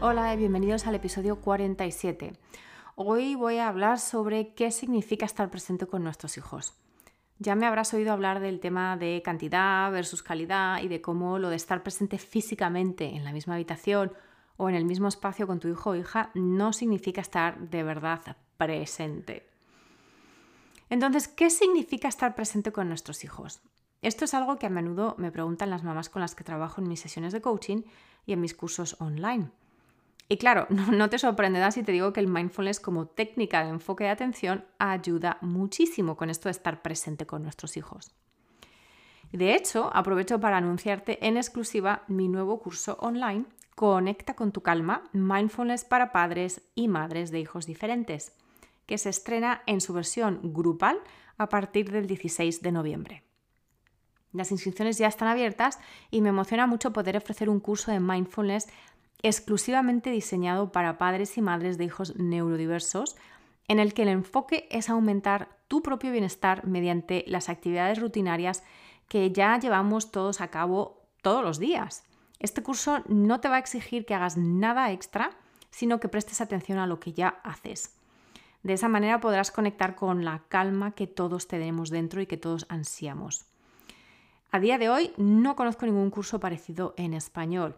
Hola y bienvenidos al episodio 47. Hoy voy a hablar sobre qué significa estar presente con nuestros hijos. Ya me habrás oído hablar del tema de cantidad versus calidad y de cómo lo de estar presente físicamente en la misma habitación o en el mismo espacio con tu hijo o hija no significa estar de verdad presente. Entonces, ¿qué significa estar presente con nuestros hijos? Esto es algo que a menudo me preguntan las mamás con las que trabajo en mis sesiones de coaching y en mis cursos online. Y claro, no te sorprenderá si te digo que el mindfulness como técnica de enfoque de atención ayuda muchísimo con esto de estar presente con nuestros hijos. De hecho, aprovecho para anunciarte en exclusiva mi nuevo curso online, Conecta con tu calma, Mindfulness para padres y madres de hijos diferentes, que se estrena en su versión grupal a partir del 16 de noviembre. Las inscripciones ya están abiertas y me emociona mucho poder ofrecer un curso de mindfulness exclusivamente diseñado para padres y madres de hijos neurodiversos, en el que el enfoque es aumentar tu propio bienestar mediante las actividades rutinarias que ya llevamos todos a cabo todos los días. Este curso no te va a exigir que hagas nada extra, sino que prestes atención a lo que ya haces. De esa manera podrás conectar con la calma que todos tenemos dentro y que todos ansiamos. A día de hoy no conozco ningún curso parecido en español.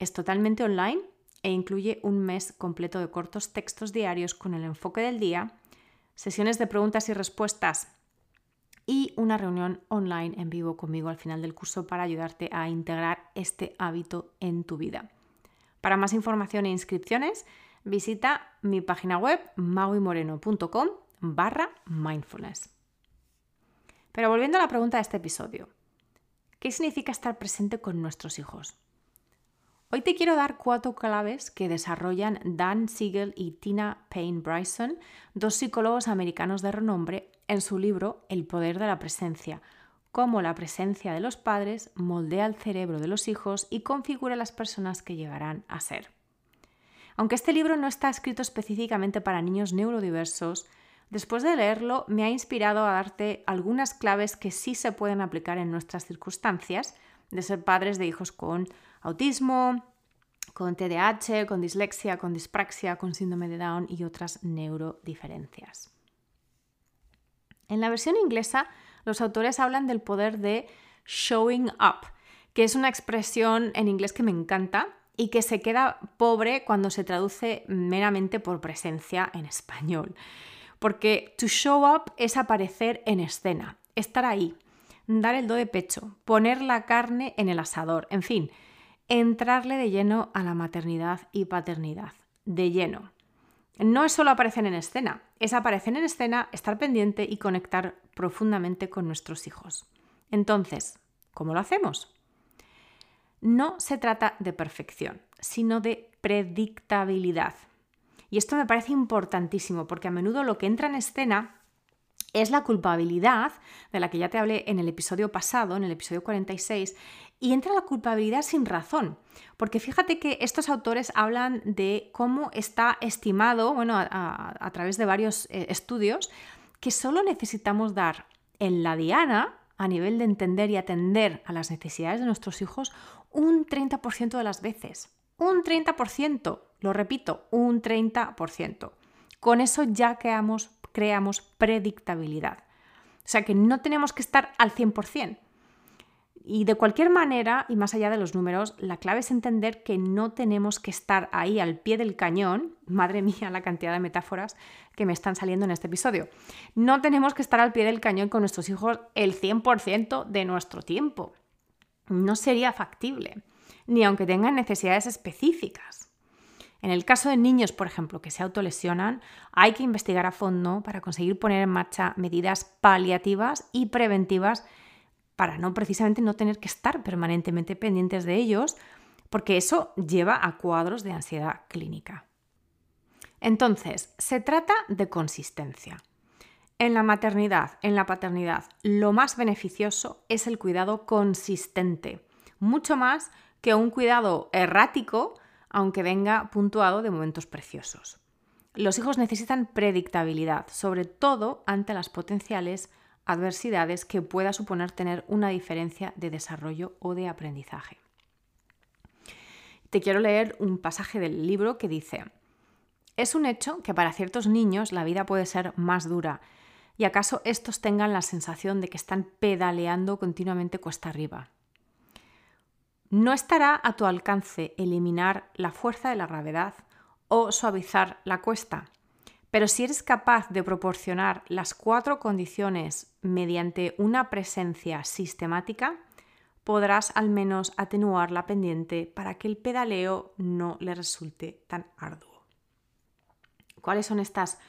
Es totalmente online e incluye un mes completo de cortos textos diarios con el enfoque del día, sesiones de preguntas y respuestas y una reunión online en vivo conmigo al final del curso para ayudarte a integrar este hábito en tu vida. Para más información e inscripciones, visita mi página web mauimoreno.com barra mindfulness. Pero volviendo a la pregunta de este episodio, ¿qué significa estar presente con nuestros hijos? Hoy te quiero dar cuatro claves que desarrollan Dan Siegel y Tina Payne Bryson, dos psicólogos americanos de renombre, en su libro El poder de la presencia, cómo la presencia de los padres moldea el cerebro de los hijos y configura las personas que llegarán a ser. Aunque este libro no está escrito específicamente para niños neurodiversos, después de leerlo me ha inspirado a darte algunas claves que sí se pueden aplicar en nuestras circunstancias de ser padres de hijos con autismo, con TDAH, con dislexia, con dispraxia, con síndrome de Down y otras neurodiferencias. En la versión inglesa, los autores hablan del poder de showing up, que es una expresión en inglés que me encanta y que se queda pobre cuando se traduce meramente por presencia en español. Porque to show up es aparecer en escena, estar ahí, dar el do de pecho, poner la carne en el asador, en fin, entrarle de lleno a la maternidad y paternidad, de lleno. No es solo aparecer en escena, es aparecer en escena, estar pendiente y conectar profundamente con nuestros hijos. Entonces, ¿cómo lo hacemos? No se trata de perfección, sino de predictabilidad. Y esto me parece importantísimo porque a menudo lo que entra en escena es la culpabilidad, de la que ya te hablé en el episodio pasado, en el episodio 46, y entra la culpabilidad sin razón, porque fíjate que estos autores hablan de cómo está estimado, bueno, a, través de varios eh, estudios, que solo necesitamos dar en la diana, a nivel de entender y atender a las necesidades de nuestros hijos, un 30% de las veces. Un 30%, lo repito, un 30%. Con eso ya quedamos creamos predictabilidad. O sea que no tenemos que estar al 100%. Y de cualquier manera, y más allá de los números, la clave es entender que no tenemos que estar ahí al pie del cañón. Madre mía, la cantidad de metáforas que me están saliendo en este episodio. No tenemos que estar al pie del cañón con nuestros hijos el 100% de nuestro tiempo. No sería factible, ni aunque tengan necesidades específicas. En el caso de niños, por ejemplo, que se autolesionan, hay que investigar a fondo para conseguir poner en marcha medidas paliativas y preventivas para no precisamente no tener que estar permanentemente pendientes de ellos, porque eso lleva a cuadros de ansiedad clínica. Entonces, se trata de consistencia. En la maternidad, en la paternidad, lo más beneficioso es el cuidado consistente, mucho más que un cuidado errático, aunque venga puntuado de momentos preciosos. Los hijos necesitan predictabilidad, sobre todo ante las potenciales adversidades que pueda suponer tener una diferencia de desarrollo o de aprendizaje. Te quiero leer un pasaje del libro que dice, es un hecho que para ciertos niños la vida puede ser más dura y acaso estos tengan la sensación de que están pedaleando continuamente cuesta arriba. No estará a tu alcance eliminar la fuerza de la gravedad o suavizar la cuesta, pero si eres capaz de proporcionar las cuatro condiciones mediante una presencia sistemática, podrás al menos atenuar la pendiente para que el pedaleo no le resulte tan arduo. ¿Cuáles son estas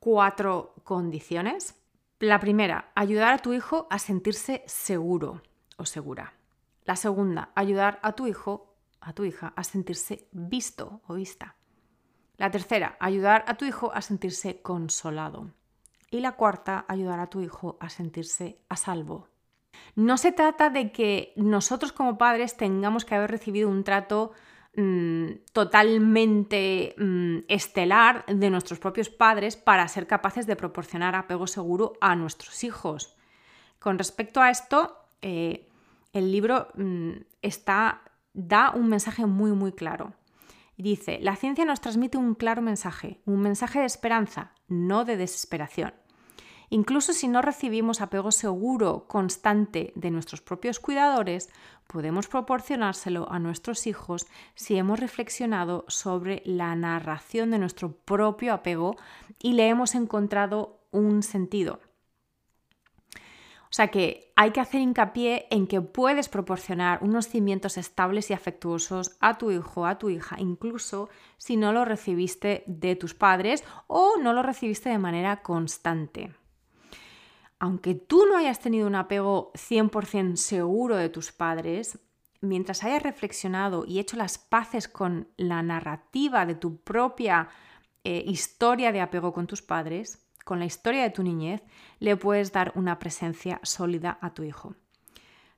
cuatro condiciones? La primera, ayudar a tu hijo a sentirse seguro o segura. La segunda, ayudar a tu hijo, a tu hija, a sentirse visto o vista. La tercera, ayudar a tu hijo a sentirse consolado. Y la cuarta, ayudar a tu hijo a sentirse a salvo. No se trata de que nosotros como padres tengamos que haber recibido un trato mm, totalmente mm, estelar de nuestros propios padres para ser capaces de proporcionar apego seguro a nuestros hijos. Con respecto a esto, eh, el libro mm, da un mensaje muy, muy claro. Dice, la ciencia nos transmite un claro mensaje, un mensaje de esperanza, no de desesperación. Incluso si no recibimos apego seguro, constante de nuestros propios cuidadores, podemos proporcionárselo a nuestros hijos si hemos reflexionado sobre la narración de nuestro propio apego y le hemos encontrado un sentido. O sea que hay que hacer hincapié en que puedes proporcionar unos cimientos estables y afectuosos a tu hijo, a tu hija, incluso si no lo recibiste de tus padres o no lo recibiste de manera constante. Aunque tú no hayas tenido un apego 100% seguro de tus padres, mientras hayas reflexionado y hecho las paces con la narrativa de tu propia eh, historia de apego con tus padres, con la historia de tu niñez, le puedes dar una presencia sólida a tu hijo.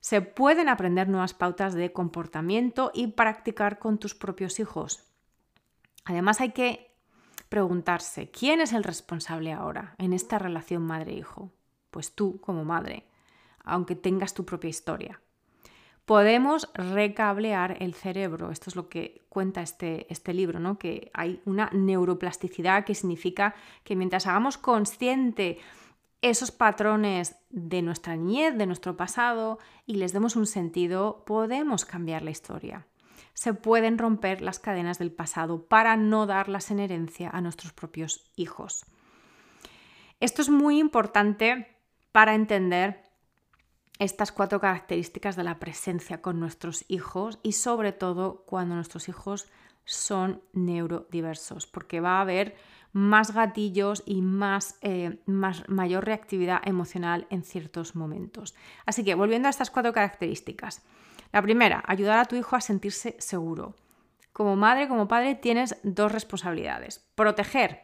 Se pueden aprender nuevas pautas de comportamiento y practicar con tus propios hijos. Además hay que preguntarse, ¿quién es el responsable ahora en esta relación madre-hijo? Pues tú como madre, aunque tengas tu propia historia podemos recablear el cerebro. Esto es lo que cuenta este, este libro, ¿no? que hay una neuroplasticidad que significa que mientras hagamos consciente esos patrones de nuestra niñez, de nuestro pasado, y les demos un sentido, podemos cambiar la historia. Se pueden romper las cadenas del pasado para no darlas en herencia a nuestros propios hijos. Esto es muy importante para entender estas cuatro características de la presencia con nuestros hijos y sobre todo cuando nuestros hijos son neurodiversos, porque va a haber más gatillos y más, eh, más, mayor reactividad emocional en ciertos momentos. Así que volviendo a estas cuatro características. La primera, ayudar a tu hijo a sentirse seguro. Como madre, como padre, tienes dos responsabilidades. Proteger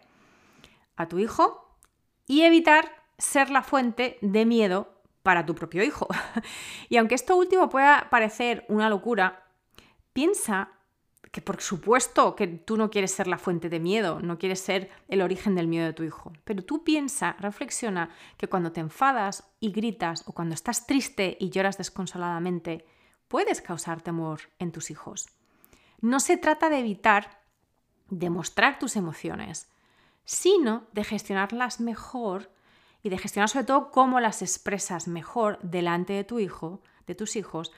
a tu hijo y evitar ser la fuente de miedo para tu propio hijo. y aunque esto último pueda parecer una locura, piensa que por supuesto que tú no quieres ser la fuente de miedo, no quieres ser el origen del miedo de tu hijo, pero tú piensa, reflexiona que cuando te enfadas y gritas o cuando estás triste y lloras desconsoladamente, puedes causar temor en tus hijos. No se trata de evitar demostrar tus emociones, sino de gestionarlas mejor y de gestionar sobre todo cómo las expresas mejor delante de tu hijo, de tus hijos,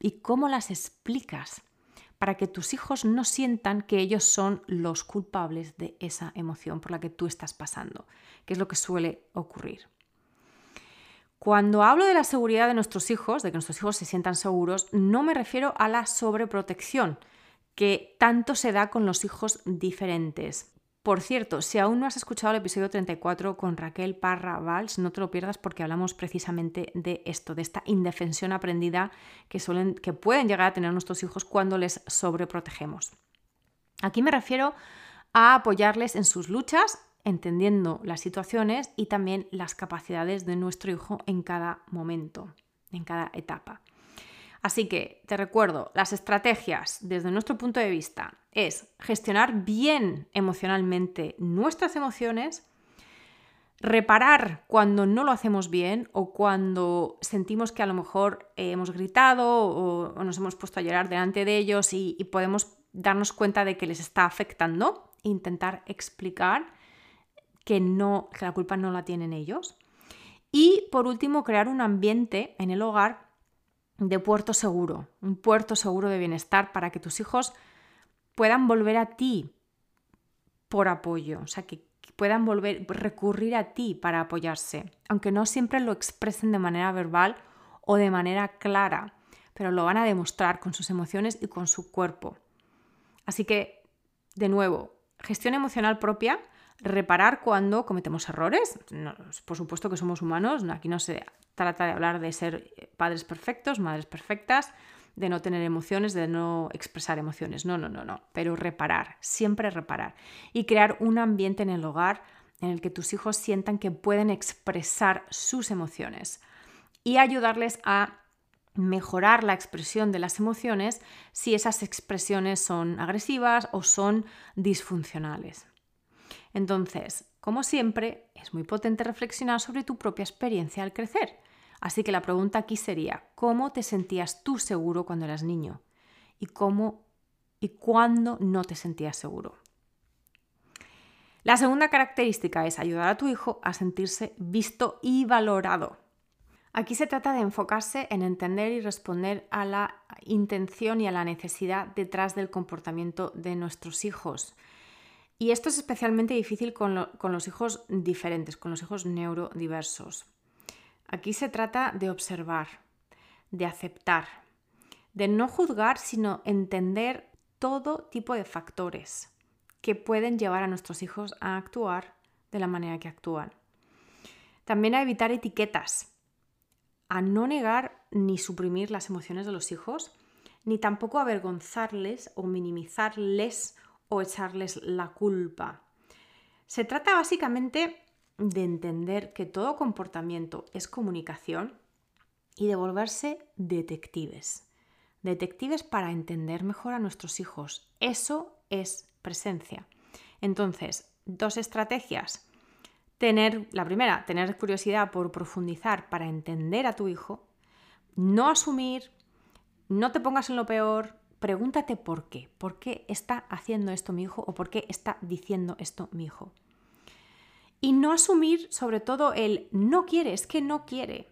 y cómo las explicas para que tus hijos no sientan que ellos son los culpables de esa emoción por la que tú estás pasando, que es lo que suele ocurrir. Cuando hablo de la seguridad de nuestros hijos, de que nuestros hijos se sientan seguros, no me refiero a la sobreprotección, que tanto se da con los hijos diferentes Por cierto, si aún no has escuchado el episodio 34 con Raquel Parra Valls, no te lo pierdas porque hablamos precisamente de esto, de esta indefensión aprendida que, suelen, que pueden llegar a tener nuestros hijos cuando les sobreprotegemos. Aquí me refiero a apoyarles en sus luchas, entendiendo las situaciones y también las capacidades de nuestro hijo en cada momento, en cada etapa. Así que te recuerdo, las estrategias desde nuestro punto de vista es gestionar bien emocionalmente nuestras emociones, reparar cuando no lo hacemos bien o cuando sentimos que a lo mejor eh, hemos gritado o, nos hemos puesto a llorar delante de ellos y, podemos darnos cuenta de que les está afectando, intentar explicar que, no, que la culpa no la tienen ellos. Y por último, crear un ambiente en el hogar de puerto seguro, un puerto seguro de bienestar para que tus hijos puedan volver a ti por apoyo, o sea, que puedan volver, recurrir a ti para apoyarse, aunque no siempre lo expresen de manera verbal o de manera clara, pero lo van a demostrar con sus emociones y con su cuerpo. Así que, de nuevo, gestión emocional propia, reparar cuando cometemos errores. por supuesto que somos humanos, aquí no se trata de hablar de ser padres perfectos, madres perfectas, de no tener emociones, de no expresar emociones. No, no, no, no. Pero reparar, siempre reparar. Y crear un ambiente en el hogar en el que tus hijos sientan que pueden expresar sus emociones. Y ayudarles a mejorar la expresión de las emociones si esas expresiones son agresivas o son disfuncionales. Entonces, como siempre, es muy potente reflexionar sobre tu propia experiencia al crecer. Así que la pregunta aquí sería, ¿cómo te sentías tú seguro cuando eras niño? ¿Y cómo y cuándo no te sentías seguro? La segunda característica es ayudar a tu hijo a sentirse visto y valorado. Aquí se trata de enfocarse en entender y responder a la intención y a la necesidad detrás del comportamiento de nuestros hijos. Y esto es especialmente difícil con, los hijos diferentes, con los hijos neurodiversos. Aquí se trata de observar, de aceptar, de no juzgar, sino entender todo tipo de factores que pueden llevar a nuestros hijos a actuar de la manera que actúan. También a evitar etiquetas, a no negar ni suprimir las emociones de los hijos, ni tampoco avergonzarles o minimizarles o echarles la culpa. Se trata básicamente de entender que todo comportamiento es comunicación y de volverse detectives. Detectives para entender mejor a nuestros hijos. Eso es presencia. Entonces, dos estrategias. Tener, la primera, tener curiosidad por profundizar para entender a tu hijo. No asumir, no te pongas en lo peor, pregúntate por qué. ¿Por qué está haciendo esto mi hijo o por qué está diciendo esto mi hijo? Y no asumir sobre todo el no quiere, es que no quiere,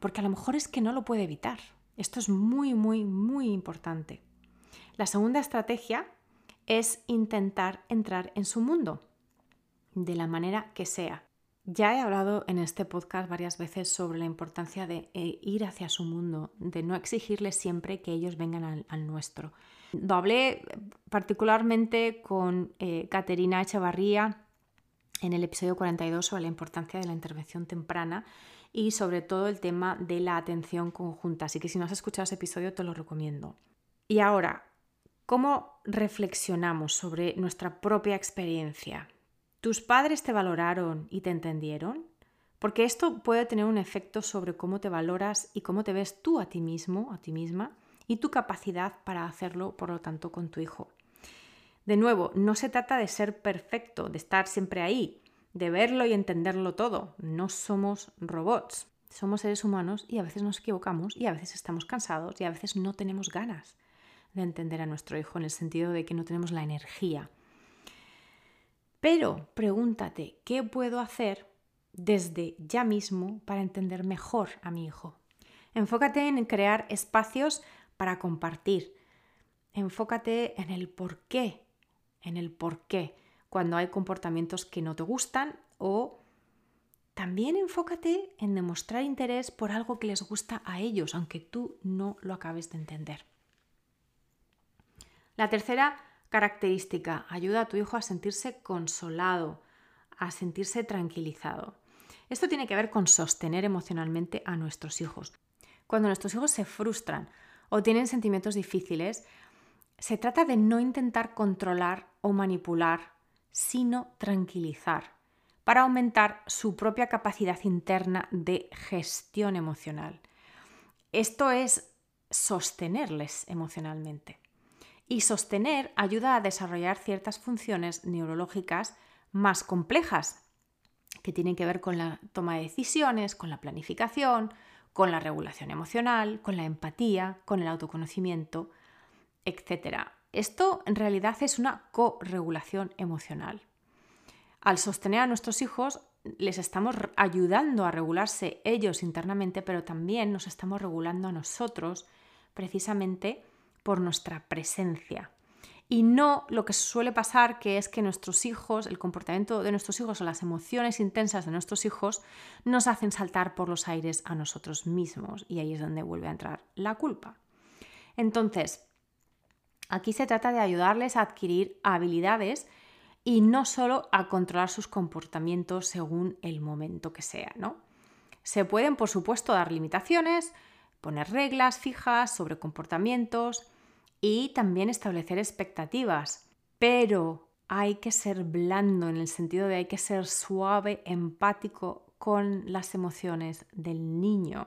porque a lo mejor es que no lo puede evitar. Esto es muy, muy, muy importante. La segunda estrategia es intentar entrar en su mundo, de la manera que sea. Ya he hablado en este podcast varias veces sobre la importancia de eh, ir hacia su mundo, de no exigirles siempre que ellos vengan al, nuestro. Lo hablé particularmente con eh, Caterina Echevarría en el episodio 42 sobre la importancia de la intervención temprana y sobre todo el tema de la atención conjunta. Así que si no has escuchado ese episodio te lo recomiendo. Y ahora, ¿cómo reflexionamos sobre nuestra propia experiencia? ¿Tus padres te valoraron y te entendieron? Porque esto puede tener un efecto sobre cómo te valoras y cómo te ves tú a ti mismo, a ti misma, y tu capacidad para hacerlo, por lo tanto, con tu hijo. De nuevo, no se trata de ser perfecto, de estar siempre ahí, de verlo y entenderlo todo. No somos robots, somos seres humanos y a veces nos equivocamos y a veces estamos cansados y a veces no tenemos ganas de entender a nuestro hijo en el sentido de que no tenemos la energía pero pregúntate, ¿qué puedo hacer desde ya mismo para entender mejor a mi hijo? Enfócate en crear espacios para compartir. Enfócate en el por qué, en el por qué, cuando hay comportamientos que no te gustan o también enfócate en demostrar interés por algo que les gusta a ellos, aunque tú no lo acabes de entender. La tercera característica, ayuda a tu hijo a sentirse consolado, a sentirse tranquilizado. Esto tiene que ver con sostener emocionalmente a nuestros hijos. Cuando nuestros hijos se frustran o tienen sentimientos difíciles, se trata de no intentar controlar o manipular, sino tranquilizar, para aumentar su propia capacidad interna de gestión emocional. Esto es sostenerles emocionalmente. Y sostener ayuda a desarrollar ciertas funciones neurológicas más complejas, que tienen que ver con la toma de decisiones, con la planificación, con la regulación emocional, con la empatía, con el autoconocimiento, etc. Esto en realidad es una corregulación emocional. Al sostener a nuestros hijos, les estamos ayudando a regularse ellos internamente, pero también nos estamos regulando a nosotros precisamente por nuestra presencia. Y no lo que suele pasar, que es que nuestros hijos, el comportamiento de nuestros hijos o las emociones intensas de nuestros hijos nos hacen saltar por los aires a nosotros mismos. Y ahí es donde vuelve a entrar la culpa. Entonces, aquí se trata de ayudarles a adquirir habilidades y no solo a controlar sus comportamientos según el momento que sea, ¿no? Se pueden, por supuesto, dar limitaciones, poner reglas fijas sobre comportamientos y también establecer expectativas, pero hay que ser blando en el sentido de hay que ser suave, empático con las emociones del niño.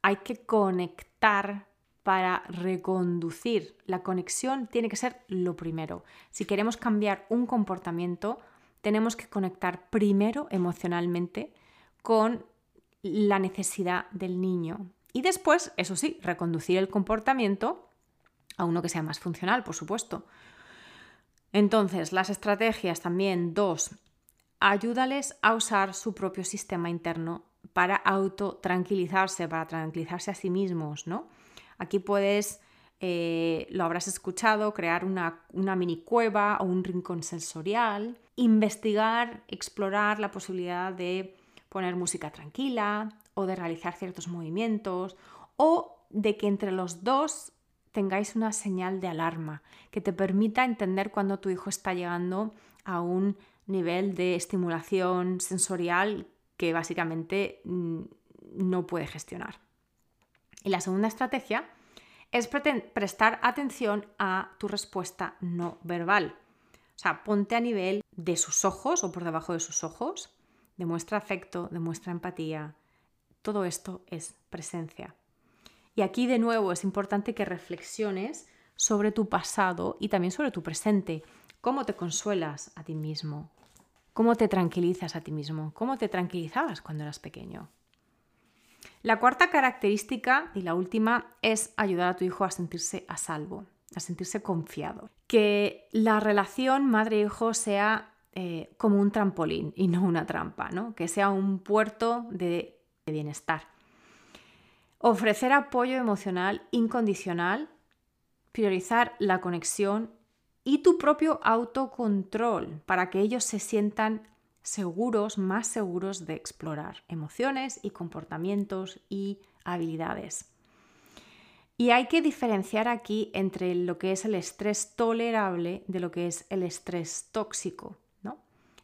Hay que conectar para reconducir. La conexión tiene que ser lo primero. Si queremos cambiar un comportamiento, tenemos que conectar primero emocionalmente con la necesidad del niño. Y después, eso sí, reconducir el comportamiento a uno que sea más funcional, por supuesto. Entonces, las estrategias también, dos, ayúdales a usar su propio sistema interno para autotranquilizarse, para tranquilizarse a sí mismos, ¿no? Aquí puedes, eh, lo habrás escuchado, crear una, una mini cueva o un rincón sensorial, investigar, explorar la posibilidad de poner música tranquila o de realizar ciertos movimientos o de que entre los dos tengáis una señal de alarma que te permita entender cuando tu hijo está llegando a un nivel de estimulación sensorial que básicamente mm, no puede gestionar. Y la segunda estrategia es prestar atención a tu respuesta no verbal. O sea, ponte a nivel de sus ojos o por debajo de sus ojos, demuestra afecto, demuestra empatía. Todo esto es presencia. Y aquí de nuevo es importante que reflexiones sobre tu pasado y también sobre tu presente. ¿Cómo te consuelas a ti mismo? ¿Cómo te tranquilizas a ti mismo? ¿Cómo te tranquilizabas cuando eras pequeño? La cuarta característica y la última es ayudar a tu hijo a sentirse a salvo, a sentirse confiado. Que la relación madre-hijo sea eh, como un trampolín y no una trampa, ¿no? que sea un puerto de bienestar. Ofrecer apoyo emocional incondicional, priorizar la conexión y tu propio autocontrol para que ellos se sientan seguros, más seguros de explorar emociones y comportamientos y habilidades. Y hay que diferenciar aquí entre lo que es el estrés tolerable de lo que es el estrés tóxico. ¿no?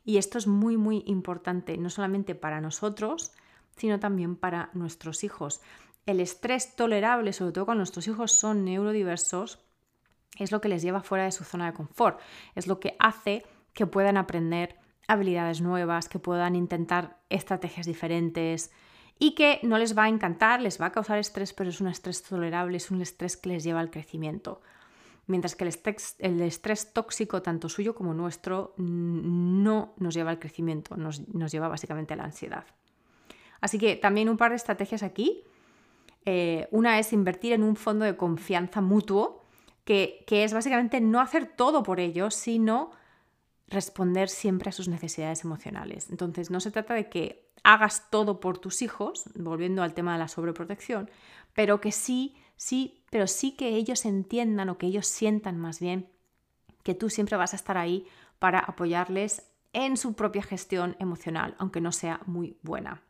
Y esto es muy, muy importante, no solamente para nosotros, sino también para nuestros hijos. El estrés tolerable, sobre todo cuando nuestros hijos son neurodiversos, es lo que les lleva fuera de su zona de confort, es lo que hace que puedan aprender habilidades nuevas, que puedan intentar estrategias diferentes y que no les va a encantar, les va a causar estrés, pero es un estrés tolerable, es un estrés que les lleva al crecimiento. Mientras que el estrés, tóxico, tanto suyo como nuestro, no nos lleva al crecimiento, nos, lleva básicamente a la ansiedad. Así que también un par de estrategias aquí. Eh, una es invertir en un fondo de confianza mutuo, que, que es básicamente no hacer todo por ellos, sino responder siempre a sus necesidades emocionales. Entonces, no se trata de que hagas todo por tus hijos, volviendo al tema de la sobreprotección, pero que sí, sí, pero sí que ellos entiendan o que ellos sientan más bien que tú siempre vas a estar ahí para apoyarles en su propia gestión emocional, aunque no sea muy buena.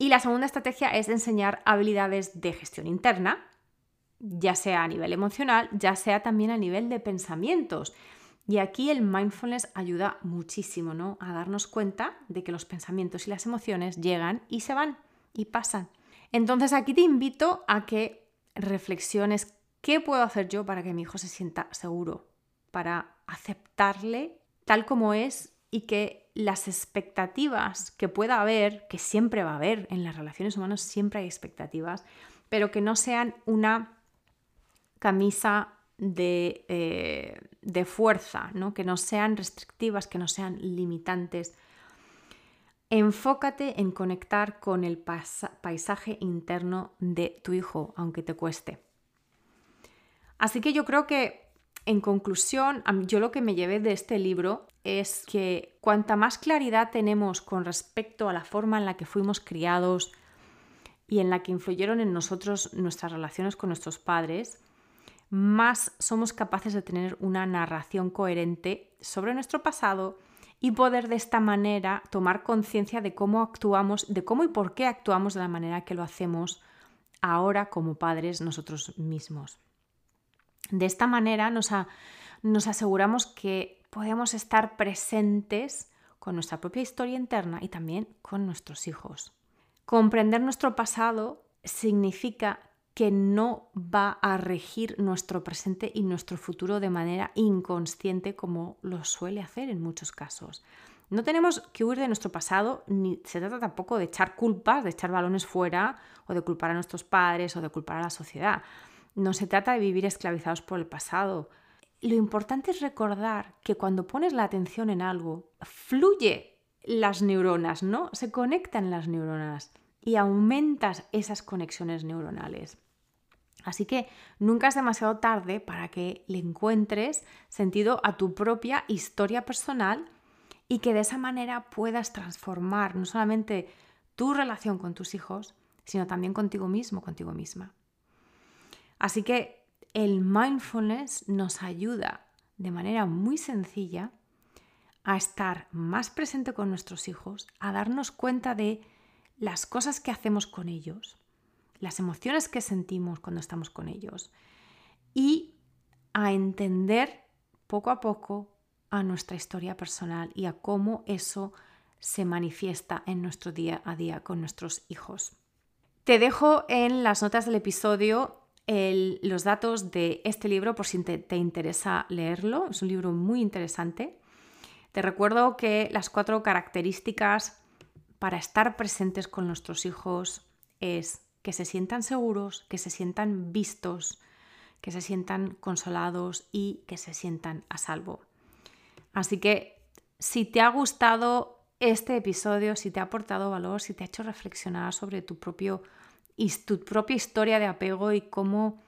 Y la segunda estrategia es enseñar habilidades de gestión interna, ya sea a nivel emocional, ya sea también a nivel de pensamientos. Y aquí el mindfulness ayuda muchísimo, ¿no? A darnos cuenta de que los pensamientos y las emociones llegan y se van y pasan. Entonces aquí te invito a que reflexiones qué puedo hacer yo para que mi hijo se sienta seguro, para aceptarle tal como es y que las expectativas que pueda haber, que siempre va a haber en las relaciones humanas, siempre hay expectativas, pero que no sean una camisa de, eh, de fuerza, ¿no? que no sean restrictivas, que no sean limitantes. Enfócate en conectar con el paisaje interno de tu hijo, aunque te cueste. Así que yo creo que, en conclusión, yo lo que me llevé de este libro es que cuanta más claridad tenemos con respecto a la forma en la que fuimos criados y en la que influyeron en nosotros nuestras relaciones con nuestros padres, más somos capaces de tener una narración coherente sobre nuestro pasado y poder de esta manera tomar conciencia de cómo actuamos, de cómo y por qué actuamos de la manera que lo hacemos ahora como padres nosotros mismos. De esta manera nos, aseguramos que podemos estar presentes con nuestra propia historia interna y también con nuestros hijos. Comprender nuestro pasado significa que no va a regir nuestro presente y nuestro futuro de manera inconsciente como lo suele hacer en muchos casos. No tenemos que huir de nuestro pasado, ni se trata tampoco de echar culpas, de echar balones fuera, o de culpar a nuestros padres, o de culpar a la sociedad. No se trata de vivir esclavizados por el pasado. Lo importante es recordar que cuando pones la atención en algo, fluye las neuronas, ¿no? Se conectan las neuronas y aumentas esas conexiones neuronales. Así que nunca es demasiado tarde para que le encuentres sentido a tu propia historia personal y que de esa manera puedas transformar no solamente tu relación con tus hijos, sino también contigo mismo, contigo misma. Así que el mindfulness nos ayuda de manera muy sencilla a estar más presente con nuestros hijos, a darnos cuenta de las cosas que hacemos con ellos, las emociones que sentimos cuando estamos con ellos y a entender poco a poco a nuestra historia personal y a cómo eso se manifiesta en nuestro día a día con nuestros hijos. Te dejo en las notas del episodio los datos de este libro por si te, te interesa leerlo. Es un libro muy interesante. Te recuerdo que las cuatro características para estar presentes con nuestros hijos es que se sientan seguros, que se sientan vistos, que se sientan consolados y que se sientan a salvo. Así que si te ha gustado este episodio, si te ha aportado valor, si te ha hecho reflexionar sobre tu, propio, tu propia historia de apego y cómo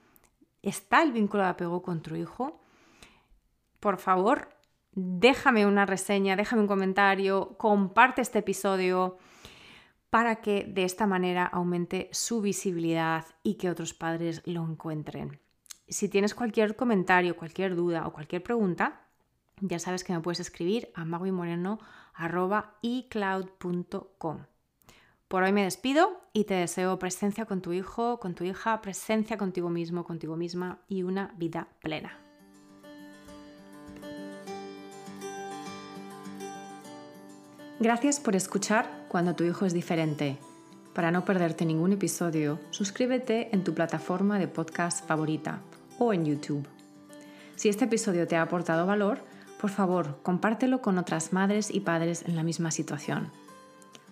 está el vínculo de apego con tu hijo, por favor, déjame una reseña, déjame un comentario, comparte este episodio para que de esta manera aumente su visibilidad y que otros padres lo encuentren. Si tienes cualquier comentario, cualquier duda o cualquier pregunta, ya sabes que me puedes escribir a maguimoreno.icloud.com. Por hoy me despido y te deseo presencia con tu hijo, con tu hija, presencia contigo mismo, contigo misma y una vida plena. Gracias por escuchar cuando tu hijo es diferente. Para no perderte ningún episodio, suscríbete en tu plataforma de podcast favorita o en YouTube. Si este episodio te ha aportado valor, por favor, compártelo con otras madres y padres en la misma situación.